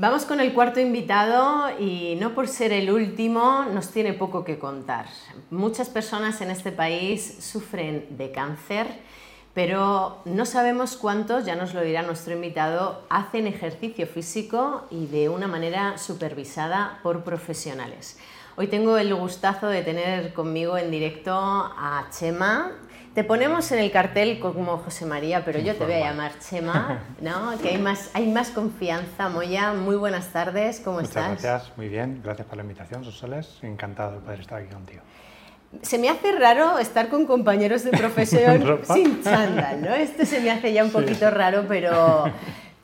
Vamos con el cuarto invitado y no por ser el último nos tiene poco que contar. Muchas personas en este país sufren de cáncer, pero no sabemos cuántos, ya nos lo dirá nuestro invitado, hacen ejercicio físico y de una manera supervisada por profesionales. Hoy tengo el gustazo de tener conmigo en directo a Chema, te ponemos en el cartel como José María, pero yo te voy a llamar Chema, ¿no? Que hay más, hay más confianza. Moya, muy buenas tardes, ¿cómo estás? Muchas gracias, muy bien. Gracias por la invitación, Sosoles. Encantado de poder estar aquí contigo. Se me hace raro estar con compañeros de profesión sin chándal, ¿no? Esto se me hace ya un poquito raro, pero,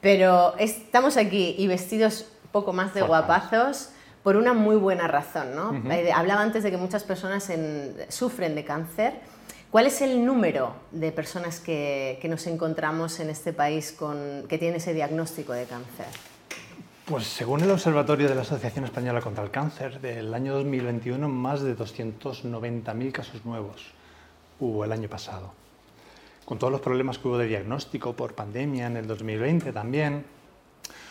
pero estamos aquí y vestidos poco más de guapazos por una muy buena razón, ¿no? Eh, hablaba antes de que muchas personas sufren de cáncer ¿Cuál es el número de personas que, nos encontramos en este país con, que tienen ese diagnóstico de cáncer? Pues según el Observatorio de la Asociación Española contra el Cáncer, del año 2021 más de 290.000 casos nuevos hubo el año pasado. Con todos los problemas que hubo de diagnóstico por pandemia en el 2020 también,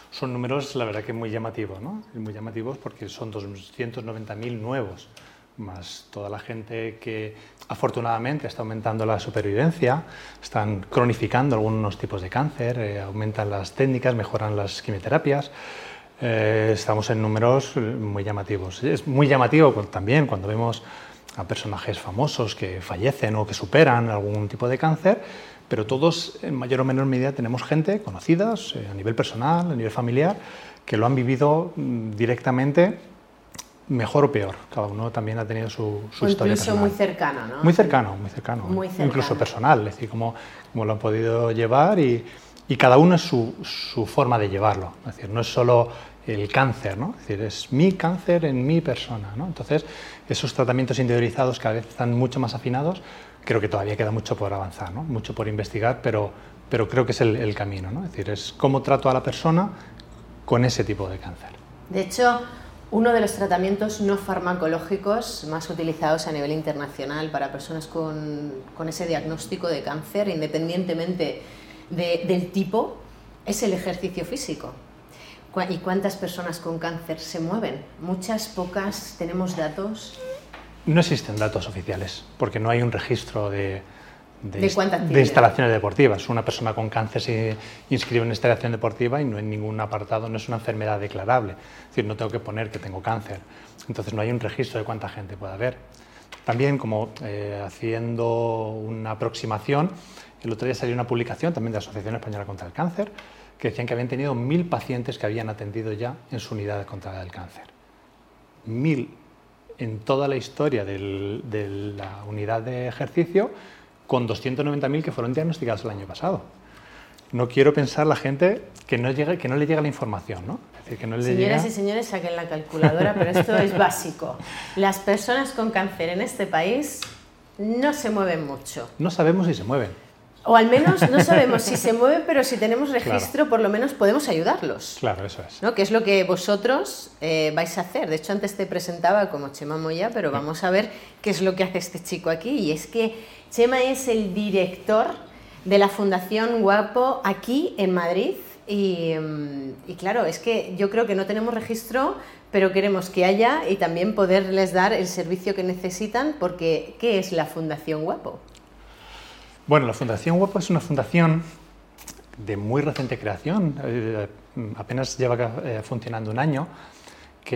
son números la verdad que muy llamativos, ¿no? Muy llamativos porque son 290.000 nuevos más toda la gente que afortunadamente está aumentando la supervivencia, están cronificando algunos tipos de cáncer, eh, aumentan las técnicas, mejoran las quimioterapias. Eh, estamos en números muy llamativos. Es muy llamativo también cuando vemos a personajes famosos que fallecen o que superan algún tipo de cáncer, pero todos en mayor o menor medida tenemos gente conocidas eh, a nivel personal, a nivel familiar, que lo han vivido mm, directamente mejor o peor. Cada uno también ha tenido su, su historia incluso muy cercano, ¿no? Muy cercano, muy cercano. Muy cercano. Incluso personal, es decir, cómo, cómo lo han podido llevar y, y cada uno es su, su, forma de llevarlo. Es decir, no es solo el cáncer, ¿no? Es decir, es mi cáncer en mi persona, ¿no? Entonces, esos tratamientos individualizados cada vez están mucho más afinados. Creo que todavía queda mucho por avanzar, ¿no? Mucho por investigar, pero, pero creo que es el, el camino, ¿no? Es decir, es cómo trato a la persona con ese tipo de cáncer. De hecho, uno de los tratamientos no farmacológicos más utilizados a nivel internacional para personas con, ese diagnóstico de cáncer, independientemente del tipo, es el ejercicio físico. ¿Y cuántas personas con cáncer se mueven? Muchas, pocas, tenemos datos. No existen datos oficiales, porque no hay un registro de, de, instalaciones deportivas. Una persona con cáncer se inscribe en una instalación deportiva y no en ningún apartado, no es una enfermedad declarable. Es decir, no tengo que poner que tengo cáncer. Entonces no hay un registro de cuánta gente puede haber. También, como eh, haciendo una aproximación, el otro día salió una publicación también de la Asociación Española contra el Cáncer que decían que habían tenido mil pacientes que habían atendido ya en su unidad contra el cáncer. Mil en toda la historia de la unidad de ejercicio con 290.000 que fueron diagnosticados el año pasado. No quiero pensar la gente que no, llegue, que no le llega la información, ¿no? Es decir, que no le Señoras y señores, saquen la calculadora, pero esto es básico. Las personas con cáncer en este país no se mueven mucho. No sabemos si se mueven. O al menos no sabemos si se mueven, pero si tenemos registro, por lo menos podemos ayudarlos. Claro, eso es. ¿no? Que es lo que vosotros eh, vais a hacer. De hecho, antes te presentaba como Chema Moya, pero vamos a ver qué es lo que hace este chico aquí. Y es que Chema es el director de la Fundación Guapo aquí en Madrid. Y, mm, y, claro, es que yo creo que no tenemos registro, pero queremos que haya y también poderles dar el servicio que necesitan, porque ¿qué es la Fundación Guapo? Bueno, la Fundación Guapo es una fundación de muy reciente creación, eh, apenas lleva eh, funcionando un año, que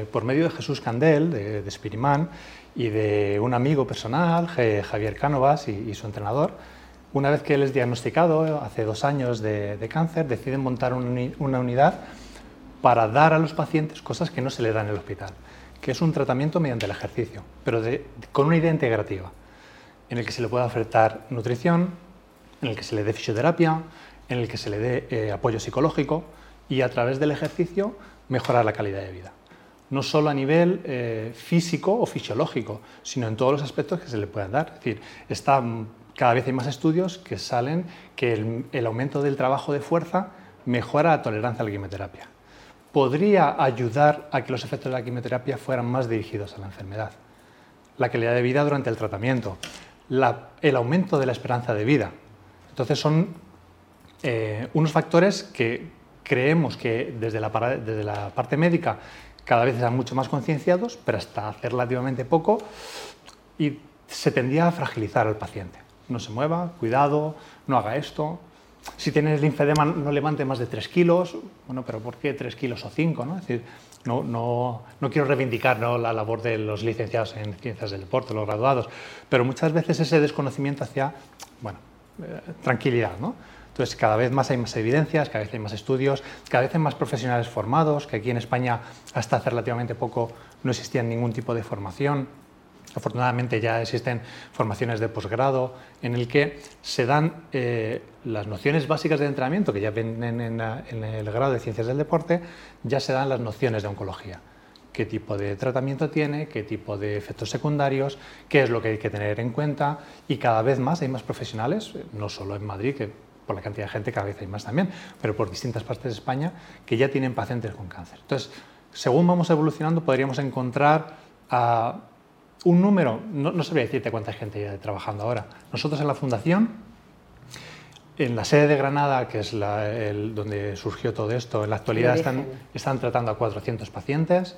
eh, por medio de Jesús Candel, de, de Spirimán, y de un amigo personal, Javier Cánovas, y, su entrenador, una vez que él es diagnosticado hace dos años de, cáncer, deciden montar una unidad para dar a los pacientes cosas que no se le dan en el hospital, que es un tratamiento mediante el ejercicio, pero con una idea integrativa en el que se le pueda ofertar nutrición, en el que se le dé fisioterapia, en el que se le dé eh, apoyo psicológico y a través del ejercicio mejorar la calidad de vida. No solo a nivel eh, físico o fisiológico, sino en todos los aspectos que se le puedan dar. Es decir, está, cada vez hay más estudios que salen que el, el aumento del trabajo de fuerza mejora la tolerancia a la quimioterapia. Podría ayudar a que los efectos de la quimioterapia fueran más dirigidos a la enfermedad. La calidad de vida durante el tratamiento, el aumento de la esperanza de vida. Entonces son eh, unos factores que, creemos que desde la, parte médica cada vez están mucho más concienciados, pero hasta hace relativamente poco y se tendía a fragilizar al paciente. No se mueva, cuidado, no haga esto. Si tienes linfedema, no levante más de 3 kilos. Bueno, pero ¿por qué 3 kilos o 5? ¿no? Es decir, no, no, no quiero reivindicar ¿no? la labor de los licenciados en ciencias del deporte, los graduados, pero muchas veces ese desconocimiento hacia, bueno, eh, tranquilidad, ¿no? Entonces, cada vez más hay más evidencias, cada vez hay más estudios, cada vez hay más profesionales formados, que aquí en España hasta hace relativamente poco no existía ningún tipo de formación. Afortunadamente ya existen formaciones de posgrado en el que se dan eh, las nociones básicas de entrenamiento, que ya vienen en, en, el grado de ciencias del deporte, ya se dan las nociones de oncología. Qué tipo de tratamiento tiene, qué tipo de efectos secundarios, qué es lo que hay que tener en cuenta y cada vez más hay más profesionales, no solo en Madrid, que por la cantidad de gente cada vez hay más también, pero por distintas partes de España que ya tienen pacientes con cáncer. Entonces, según vamos evolucionando, podríamos encontrar a un número, no, no sabría decirte cuánta gente hay trabajando ahora. Nosotros en la Fundación, en la sede de Granada, que es el, donde surgió todo esto, en la actualidad están, están, tratando a 400 pacientes.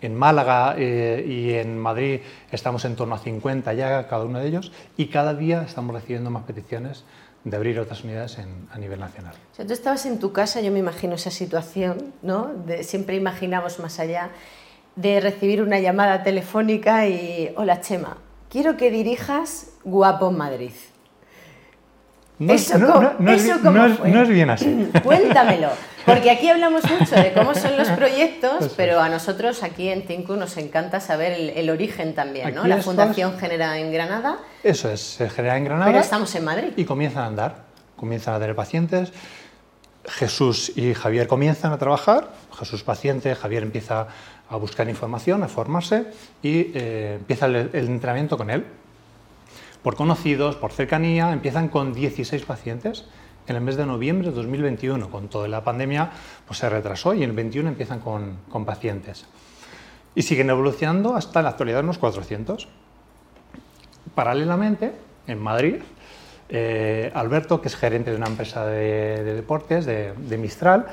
En Málaga eh, y en Madrid estamos en torno a 50 ya, cada uno de ellos, y cada día estamos recibiendo más peticiones de abrir otras unidades a nivel nacional. O sea, tú estabas en tu casa, yo me imagino esa situación, ¿no? siempre imaginamos más allá de recibir una llamada telefónica y, hola Chema, quiero que dirijas Guapo Madrid. No, eso no, es, bien así. Cuéntamelo, porque aquí hablamos mucho de cómo son los proyectos, pero a nosotros aquí en Tinku nos encanta saber el, origen también, ¿no? La fundación genera en Granada. Eso es, se genera en Granada. Pero estamos en Madrid. Y comienzan a andar, comienzan a tener pacientes. Jesús y Javier comienzan a trabajar, Jesús paciente, Javier empieza a buscar información, a formarse y eh, empieza el entrenamiento con él por conocidos, por cercanía, empiezan con 16 pacientes. En el mes de noviembre de 2021, con toda la pandemia, pues se retrasó y en el 21 empiezan con, con pacientes. Y siguen evolucionando hasta la actualidad unos 400. Paralelamente, en Madrid, eh, Alberto, que es gerente de una empresa de, deportes, de, de, Mistral,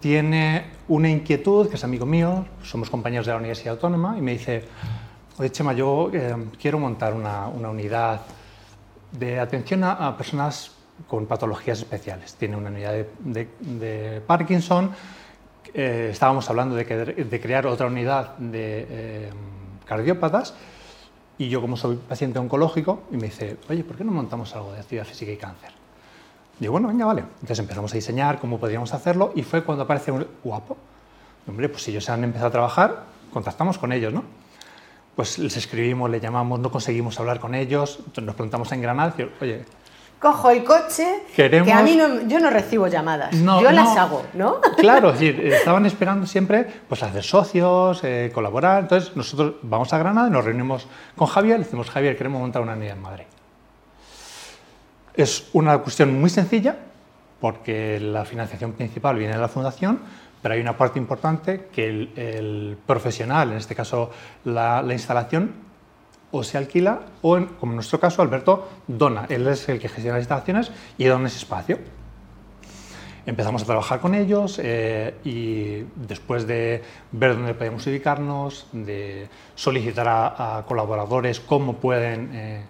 tiene una inquietud, que es amigo mío, somos compañeros de la Universidad Autónoma, y me dice, Oye, Chema, yo eh, quiero montar una, unidad de atención a, personas con patologías especiales. Tiene una unidad de, Parkinson. Eh, estábamos hablando de, crear otra unidad de eh, cardiópatas. Y yo, como soy paciente oncológico, y me dice, oye, ¿por qué no montamos algo de actividad física y cáncer? Digo, bueno, venga, vale. Entonces empezamos a diseñar cómo podríamos hacerlo y fue cuando aparece un guapo. Hombre, pues si ellos han empezado a trabajar, contactamos con ellos, ¿no? pues les escribimos, le llamamos, no conseguimos hablar con ellos, nos preguntamos en Granada, oye... Cojo el coche, que a mí no, yo no recibo llamadas, yo las hago, ¿no? Claro, estaban esperando siempre pues, hacer socios, eh, colaborar, entonces nosotros vamos a Granada nos reunimos con Javier, le decimos, Javier, queremos montar una unidad en Madrid. Es una cuestión muy sencilla, porque la financiación principal viene de la Fundación, pero hay una parte importante que el, profesional, en este caso la, instalación, o se alquila o, como en nuestro caso, Alberto dona. Él es el que gestiona las instalaciones y dona ese espacio. Empezamos a trabajar con ellos eh, y después de ver dónde podemos ubicarnos, de solicitar a, colaboradores cómo pueden eh,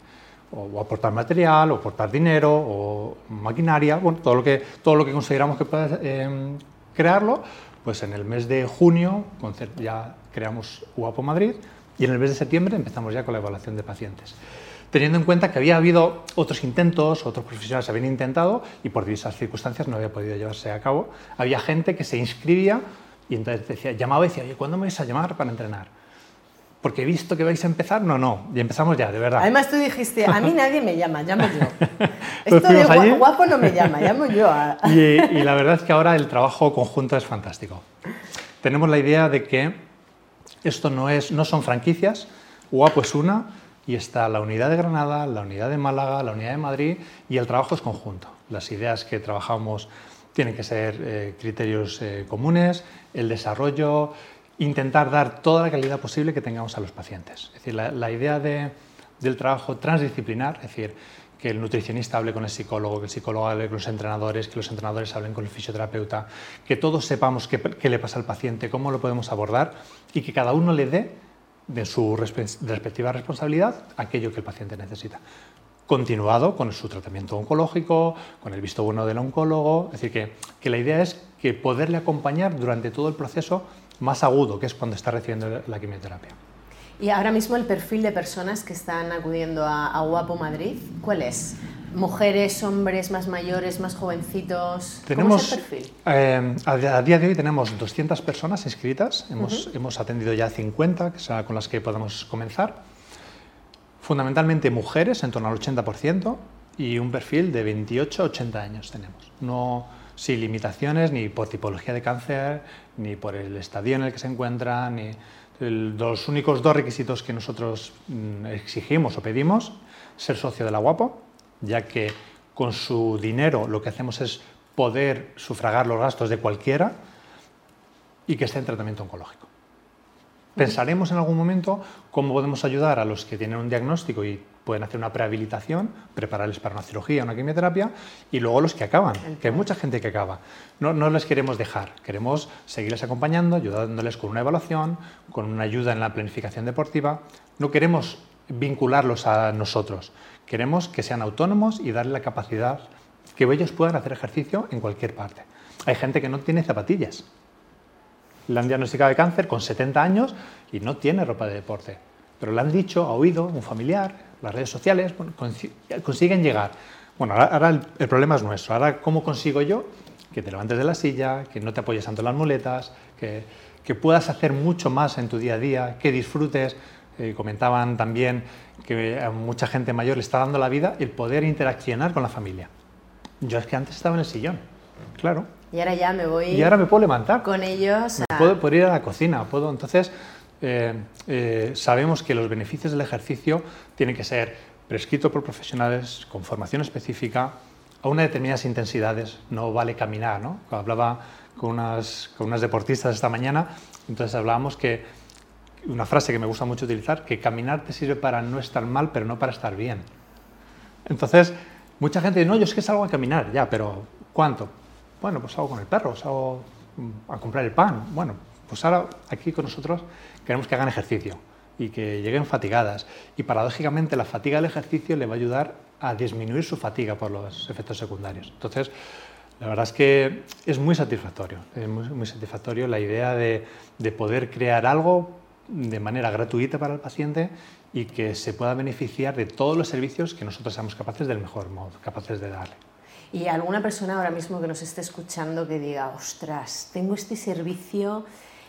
o, aportar material, o aportar dinero, o maquinaria, bueno, todo lo que, todo lo que consideramos que puede eh, crearlo, pues en el mes de junio ya creamos UAPO Madrid y en el mes de septiembre empezamos ya con la evaluación de pacientes. Teniendo en cuenta que había habido otros intentos, otros profesionales habían intentado y por diversas circunstancias no había podido llevarse a cabo, había gente que se inscribía y entonces decía, llamaba y decía, oye, ¿cuándo me vais a llamar para entrenar? Porque he visto que vais a empezar, no, no, y empezamos ya, de verdad. Además tú dijiste, a mí nadie me llama, llamo yo. Esto de guapo, no me llama, llamo yo. y, la verdad es que ahora el trabajo conjunto es fantástico. Tenemos la idea de que esto no, es, no son franquicias, guapo es una, y está la unidad de Granada, la unidad de Málaga, la unidad de Madrid, y el trabajo es conjunto. Las ideas que trabajamos tienen que ser eh, criterios eh, comunes, el desarrollo, intentar dar toda la calidad posible que tengamos a los pacientes. Es decir, la, idea del trabajo transdisciplinar, es decir, que el nutricionista hable con el psicólogo, que el psicólogo hable con los entrenadores, que los entrenadores hablen con el fisioterapeuta, que todos sepamos qué, le pasa al paciente, cómo lo podemos abordar y que cada uno le dé de su respectiva responsabilidad aquello que el paciente necesita. Continuado con su tratamiento oncológico, con el visto bueno del oncólogo, es decir, que, que la idea es que poderle acompañar durante todo el proceso más agudo, que es cuando está recibiendo la quimioterapia. Y ahora mismo el perfil de personas que están acudiendo a, Guapo Madrid, ¿cuál es? ¿Mujeres, hombres, más mayores, más jovencitos? Tenemos, ¿Cómo es el perfil? Eh, a, día de hoy tenemos 200 personas inscritas, hemos, hemos atendido ya 50, que son con las que podemos comenzar. Fundamentalmente mujeres, en torno al 80%, y un perfil de 28 a 80 años tenemos. No sin limitaciones ni por tipología de cáncer, ni por el estadio en el que se encuentra, ni los únicos dos requisitos que nosotros mm, exigimos o pedimos, ser socio de la Guapo, ya que con su dinero lo que hacemos es poder sufragar los gastos de cualquiera y que esté en tratamiento oncológico. Pensaremos en algún momento cómo podemos ayudar a los que tienen un diagnóstico y pueden hacer una prehabilitación, prepararles para una cirugía, una quimioterapia, y luego los que acaban, que hay mucha gente que acaba. No, no les queremos dejar, queremos seguirles acompañando, ayudándoles con una evaluación, con una ayuda en la planificación deportiva. No queremos vincularlos a nosotros, queremos que sean autónomos y darles la capacidad que ellos puedan hacer ejercicio en cualquier parte. Hay gente que no tiene zapatillas. Le han diagnosticado de cáncer con 70 años y no tiene ropa de deporte. Pero le han dicho, ha oído un familiar, las redes sociales consiguen llegar. Bueno, ahora, el, problema es nuestro. Ahora, ¿cómo consigo yo que te levantes de la silla, que no te apoyes tanto en las muletas, que, que puedas hacer mucho más en tu día a día, que disfrutes? Eh, comentaban también que a mucha gente mayor le está dando la vida el poder interaccionar con la familia. Yo es que antes estaba en el sillón, claro. Y ahora ya me voy. Y ahora me puedo levantar. Con ellos. puedo, ir a la cocina, puedo. Entonces, eh, eh, sabemos que los beneficios del ejercicio tienen que ser prescritos por profesionales con formación específica a unas determinadas intensidades. No vale caminar, ¿no? Hablaba con unas, con unas deportistas esta mañana, entonces hablábamos que una frase que me gusta mucho utilizar, que caminar te sirve para no estar mal, pero no para estar bien. Entonces, mucha gente dice, no, yo es que salgo a caminar, ya, pero ¿cuánto? Bueno, pues salgo con el perro, salgo a comprar el pan. Bueno, pues ahora aquí con nosotros queremos que hagan ejercicio y que lleguen fatigadas. Y paradójicamente la fatiga del ejercicio le va a ayudar a disminuir su fatiga por los efectos secundarios. Entonces, la verdad es que es muy satisfactorio, es muy, satisfactorio la idea de, de, poder crear algo de manera gratuita para el paciente y que se pueda beneficiar de todos los servicios que nosotros seamos capaces del mejor modo, capaces de darle. Y alguna persona ahora mismo que nos esté escuchando que diga, ostras, tengo este servicio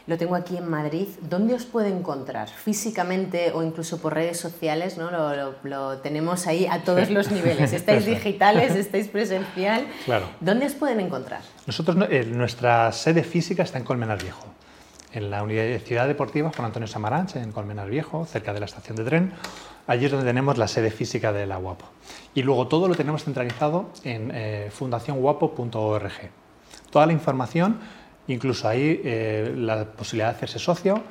lo tengo aquí en Madrid. ¿Dónde os puede encontrar? ¿Físicamente o incluso por redes sociales? ¿no? Lo, tenemos ahí a todos los niveles. ¿Estáis digitales? ¿Estáis presencial? Claro. ¿Dónde os pueden encontrar? Nosotros, eh, nuestra sede física está en Colmenar Viejo, en la Universidad Deportiva Juan Antonio Samaranch, en Colmenar Viejo, cerca de la estación de tren. Allí es donde tenemos la sede física de la Guapo. Y luego todo lo tenemos centralizado en eh, fundacionguapo.org. Toda la información Incluso hay eh, la posibilidad de hacerse socio,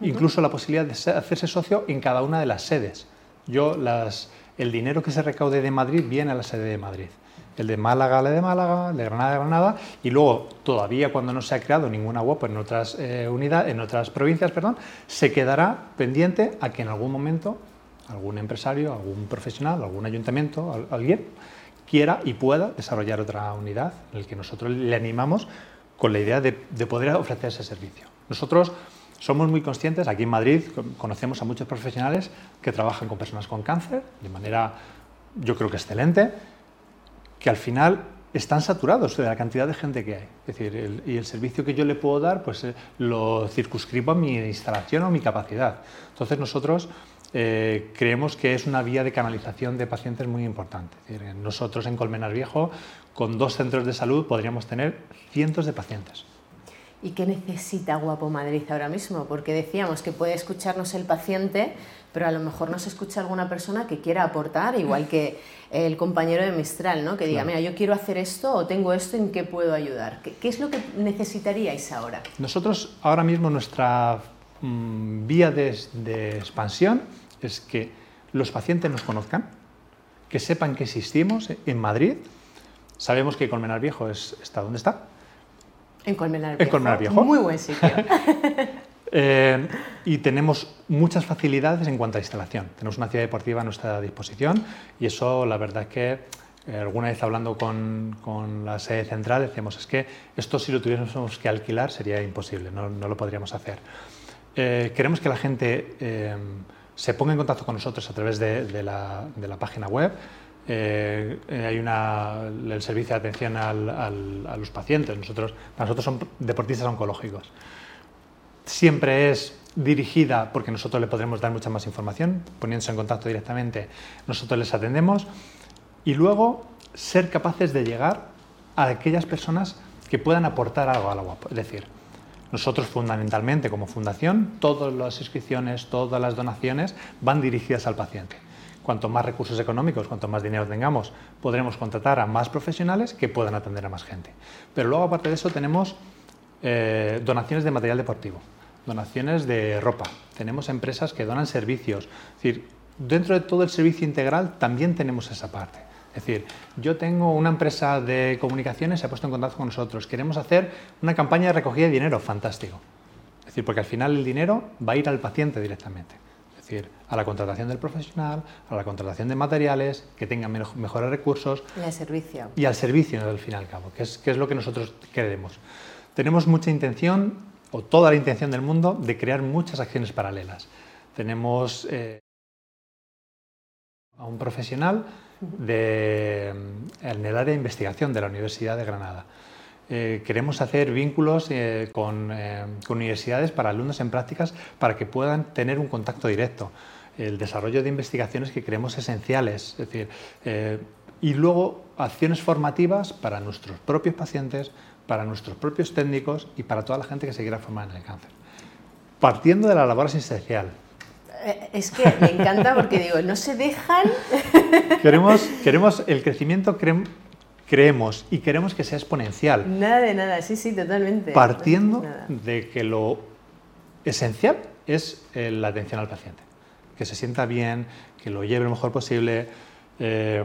incluso la posibilidad de hacerse socio en cada una de las sedes. Yo, las, el dinero que se recaude de Madrid viene a la sede de Madrid. El de Málaga, la de Málaga, el de Granada, de Granada, y luego todavía cuando no se ha creado ninguna web en otras eh, unidades, en otras provincias, perdón, se quedará pendiente a que en algún momento algún empresario, algún profesional, algún ayuntamiento, alguien quiera y pueda desarrollar otra unidad en la que nosotros le animamos con la idea de, poder ofrecer ese servicio. Nosotros somos muy conscientes, aquí en Madrid conocemos a muchos profesionales que trabajan con personas con cáncer de manera, yo creo que excelente, que al final están saturados de la cantidad de gente que hay. Es decir, y el servicio que yo le puedo dar, pues eh, lo circunscribo a mi instalación o mi capacidad. Entonces nosotros eh, creemos que es una vía de canalización de pacientes muy importante. nosotros en Colmenar Viejo, con dos centros de salud, podríamos tener cientos de pacientes. ¿Y qué necesita Guapo Madrid ahora mismo? Porque decíamos que puede escucharnos el paciente, pero a lo mejor nos escucha alguna persona que quiera aportar, igual que el compañero de Mistral, ¿no? que diga, mira, yo quiero hacer esto o tengo esto, ¿en qué puedo ayudar? ¿Qué, es lo que necesitaríais ahora? Nosotros ahora mismo nuestra mm, vía de, de expansión es que los pacientes nos conozcan, que sepan que existimos en Madrid. Sabemos que Colmenar Viejo es, está donde está. En Colmenar Viejo. En Colmenar Viejo. Muy buen sitio. Eh, y tenemos muchas facilidades en cuanto a instalación. Tenemos una ciudad deportiva a nuestra disposición y eso la verdad es que eh, alguna vez hablando con, con, la sede central decíamos es que esto si lo tuviéramos que alquilar sería imposible, no, no lo podríamos hacer. Eh, queremos que la gente se ponga en contacto con nosotros a través de, de, la, de la, página web. Hay una, el servicio de atención al, a los pacientes. Nosotros, nosotros son deportistas oncológicos siempre es dirigida porque nosotros le podremos dar mucha más información, poniéndose en contacto directamente, nosotros les atendemos y luego ser capaces de llegar a aquellas personas que puedan aportar algo a la UAP. Es decir, nosotros fundamentalmente como fundación, todas las inscripciones, todas las donaciones van dirigidas al paciente. Cuanto más recursos económicos, cuanto más dinero tengamos, podremos contratar a más profesionales que puedan atender a más gente. Pero luego, aparte de eso, tenemos eh, donaciones de material deportivo donaciones de ropa, tenemos empresas que donan servicios. Es decir, dentro de todo el servicio integral también tenemos esa parte. Es decir, yo tengo una empresa de comunicaciones, se ha puesto en contacto con nosotros, queremos hacer una campaña de recogida de dinero, fantástico. Es decir, porque al final el dinero va a ir al paciente directamente. Es decir, a la contratación del profesional, a la contratación de materiales, que tengan mejores recursos. Y al servicio. Y al servicio, al fin y al cabo, que es, que es lo que nosotros queremos. Tenemos mucha intención o toda la intención del mundo de crear muchas acciones paralelas. Tenemos eh, a un profesional de, en el área de investigación de la Universidad de Granada. Eh, queremos hacer vínculos eh, con, universidades para alumnos en prácticas para que puedan tener un contacto directo. El desarrollo de investigaciones que creemos esenciales, es decir, y luego acciones formativas para nuestros propios pacientes, para nuestros propios técnicos y para toda la gente que se quiera formar en el cáncer. Partiendo de la labor asistencial. Eh, es que me encanta porque digo, no se dejan. Queremos, queremos el crecimiento, creemos y queremos que sea exponencial. Nada de nada, sí, sí, totalmente. Partiendo de que lo esencial es eh, la atención al paciente. Que se sienta bien, que lo lleve lo mejor posible, eh,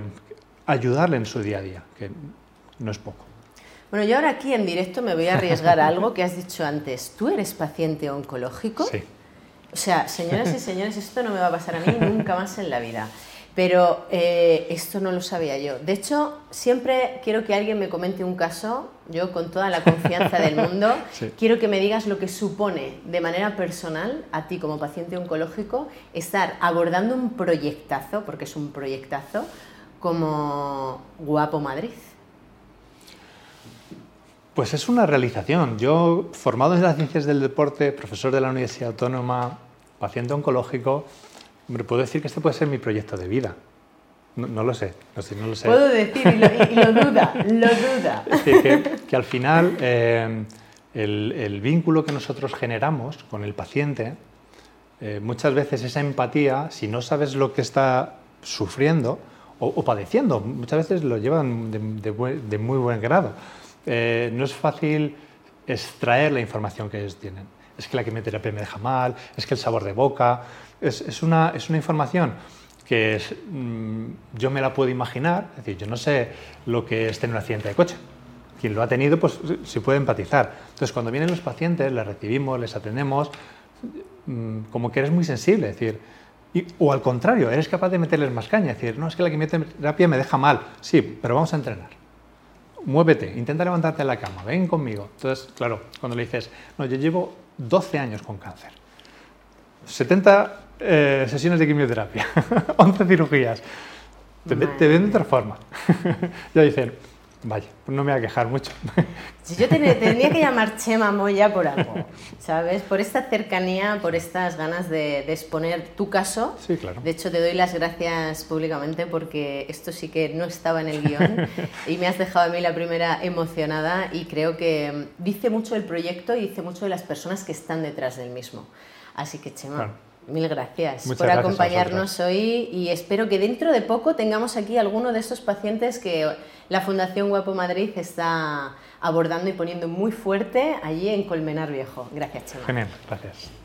ayudarle en su día a día, que no es poco. Bueno, yo ahora aquí en directo me voy a arriesgar a algo que has dicho antes. ¿Tú eres paciente oncológico? Sí. O sea, señoras y señores, esto no me va a pasar a mí nunca más en la vida. Pero eh, esto no lo sabía yo. De hecho, siempre quiero que alguien me comente un caso, yo con toda la confianza del mundo, quiero que me digas lo que supone de manera personal a ti como paciente oncológico estar abordando un proyectazo, porque es un proyectazo, como Guapo Madrid. Pues es una realización. Yo, formado en las ciencias del deporte, profesor de la Universidad Autónoma, paciente oncológico, hombre, puedo decir que este puede ser mi proyecto de vida. No, lo sé, no, lo sé. Puedo decir, y lo, duda, lo duda. Es decir, que, al final eh, el, vínculo que nosotros generamos con el paciente, eh, muchas veces esa empatía, si no sabes lo que está sufriendo o, padeciendo, muchas veces lo llevan de muy buen grado eh, no es fácil extraer la información que ellos tienen. Es que la quimioterapia me deja mal, es que el sabor de boca, es, una, es una, información que mm, yo me la puedo imaginar, es decir, yo no sé lo que es tener un accidente de coche. Quien lo ha tenido, pues se puede empatizar. Entonces, cuando vienen los pacientes, les recibimos, les atendemos, mm, como que eres muy sensible, es decir, o al contrario, eres capaz de meterles más caña, es decir, no, es que la quimioterapia me deja mal, sí, pero vamos a entrenar muévete, intenta levantarte en la cama, ven conmigo. Entonces, claro, cuando le dices, no, yo llevo 12 años con cáncer, 70 eh, sesiones de quimioterapia, 11 cirugías, te, te ven de otra forma. ya dicen, Vaya, pues no me voy a quejar mucho. Yo tendría que llamar Chema Moya por algo, ¿sabes? Por esta cercanía, por estas ganas de, exponer tu caso. Sí, claro. De hecho, te doy las gracias públicamente porque esto sí que no estaba en el guion y me has dejado a mí la primera emocionada y creo que dice mucho del proyecto y dice mucho de las personas que están detrás del mismo. Así que, Chema. Mil gracias por acompañarnos hoy y espero que dentro de poco tengamos aquí alguno de estos pacientes que la Fundación Guapo Madrid está abordando y poniendo muy fuerte allí en Colmenar Viejo. Gracias, Chema. Genial, gracias.